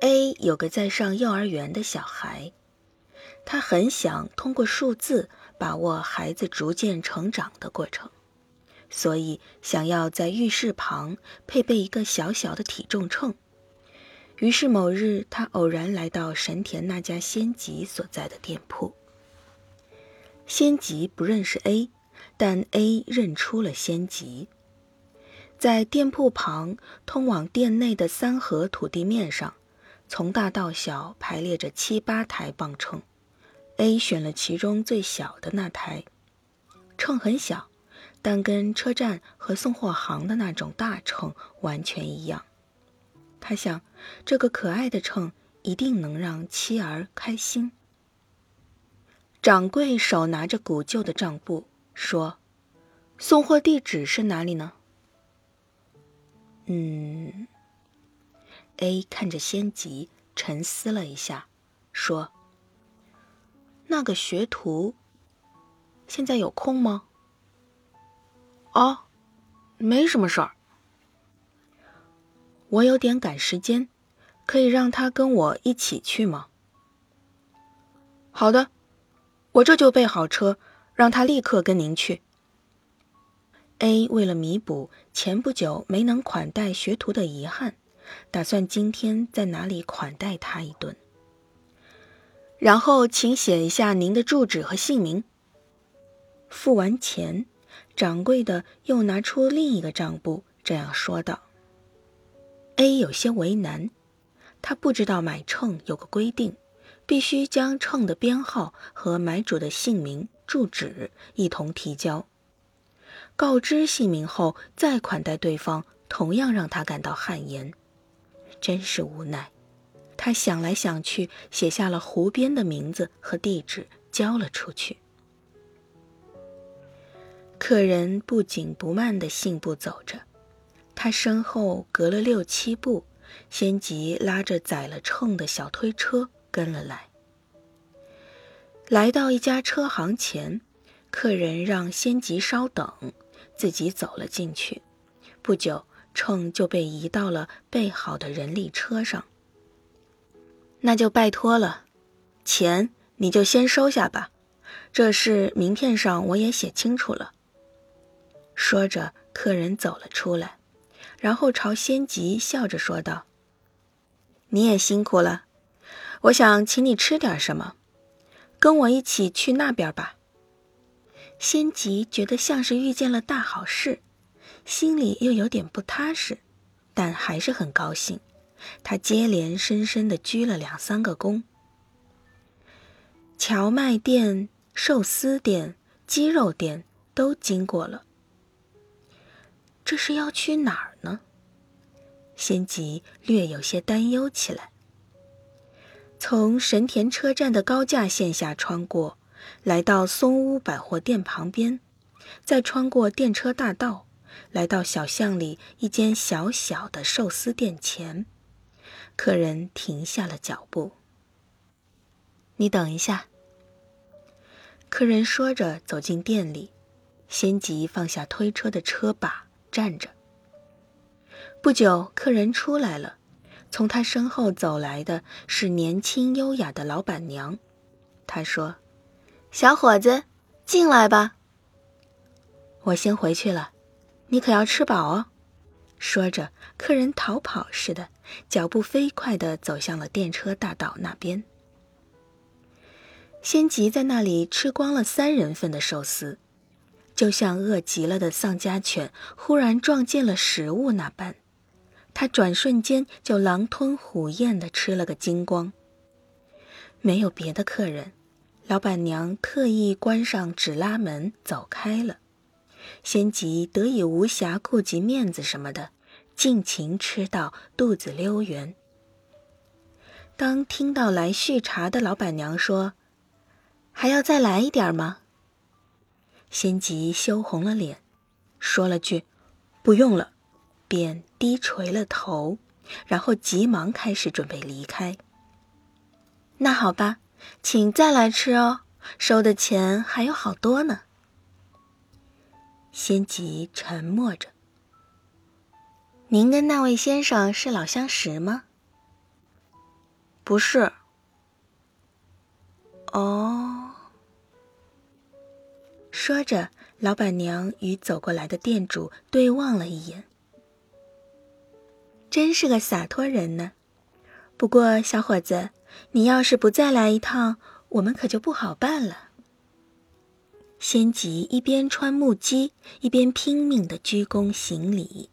A 有个在上幼儿园的小孩，他很想通过数字把握孩子逐渐成长的过程，所以想要在浴室旁配备一个小小的体重秤。于是某日，他偶然来到神田那家仙吉所在的店铺。仙吉不认识 A，但 A 认出了仙吉。在店铺旁通往店内的三合土地面上，从大到小排列着七八台磅秤。A 选了其中最小的那台，秤很小，但跟车站和送货行的那种大秤完全一样。他想，这个可爱的秤一定能让妻儿开心。掌柜手拿着古旧的账簿，说：“送货地址是哪里呢？”嗯，A 看着仙吉，沉思了一下，说：“那个学徒现在有空吗？”“哦，没什么事儿。”“我有点赶时间，可以让他跟我一起去吗？”“好的，我这就备好车，让他立刻跟您去。” A 为了弥补前不久没能款待学徒的遗憾，打算今天在哪里款待他一顿。然后，请写一下您的住址和姓名。付完钱，掌柜的又拿出另一个账簿，这样说道：“A 有些为难，他不知道买秤有个规定，必须将秤的编号和买主的姓名、住址一同提交。”告知姓名后再款待对方，同样让他感到汗颜，真是无奈。他想来想去，写下了湖边的名字和地址，交了出去。客人不紧不慢地信步走着，他身后隔了六七步，仙吉拉着载了秤的小推车跟了来。来到一家车行前，客人让仙吉稍等。自己走了进去，不久，秤就被移到了备好的人力车上。那就拜托了，钱你就先收下吧，这事名片上我也写清楚了。说着，客人走了出来，然后朝仙吉笑着说道：“你也辛苦了，我想请你吃点什么，跟我一起去那边吧。”仙吉觉得像是遇见了大好事，心里又有点不踏实，但还是很高兴。他接连深深的鞠了两三个躬。荞麦店、寿司店、鸡肉店都经过了，这是要去哪儿呢？仙吉略有些担忧起来。从神田车站的高架线下穿过。来到松屋百货店旁边，再穿过电车大道，来到小巷里一间小小的寿司店前，客人停下了脚步。你等一下。客人说着走进店里，先吉放下推车的车把，站着。不久，客人出来了，从他身后走来的是年轻优雅的老板娘。她说。小伙子，进来吧。我先回去了，你可要吃饱哦。说着，客人逃跑似的，脚步飞快地走向了电车大道那边。仙吉在那里吃光了三人份的寿司，就像饿极了的丧家犬忽然撞见了食物那般，他转瞬间就狼吞虎咽地吃了个精光。没有别的客人。老板娘特意关上纸拉门走开了，仙吉得以无暇顾及面子什么的，尽情吃到肚子溜圆。当听到来续茶的老板娘说：“还要再来一点吗？”仙吉羞红了脸，说了句：“不用了”，便低垂了头，然后急忙开始准备离开。那好吧。请再来吃哦，收的钱还有好多呢。仙吉沉默着。您跟那位先生是老相识吗？不是。哦。说着，老板娘与走过来的店主对望了一眼。真是个洒脱人呢。不过，小伙子，你要是不再来一趟，我们可就不好办了。仙吉一边穿木屐，一边拼命地鞠躬行礼。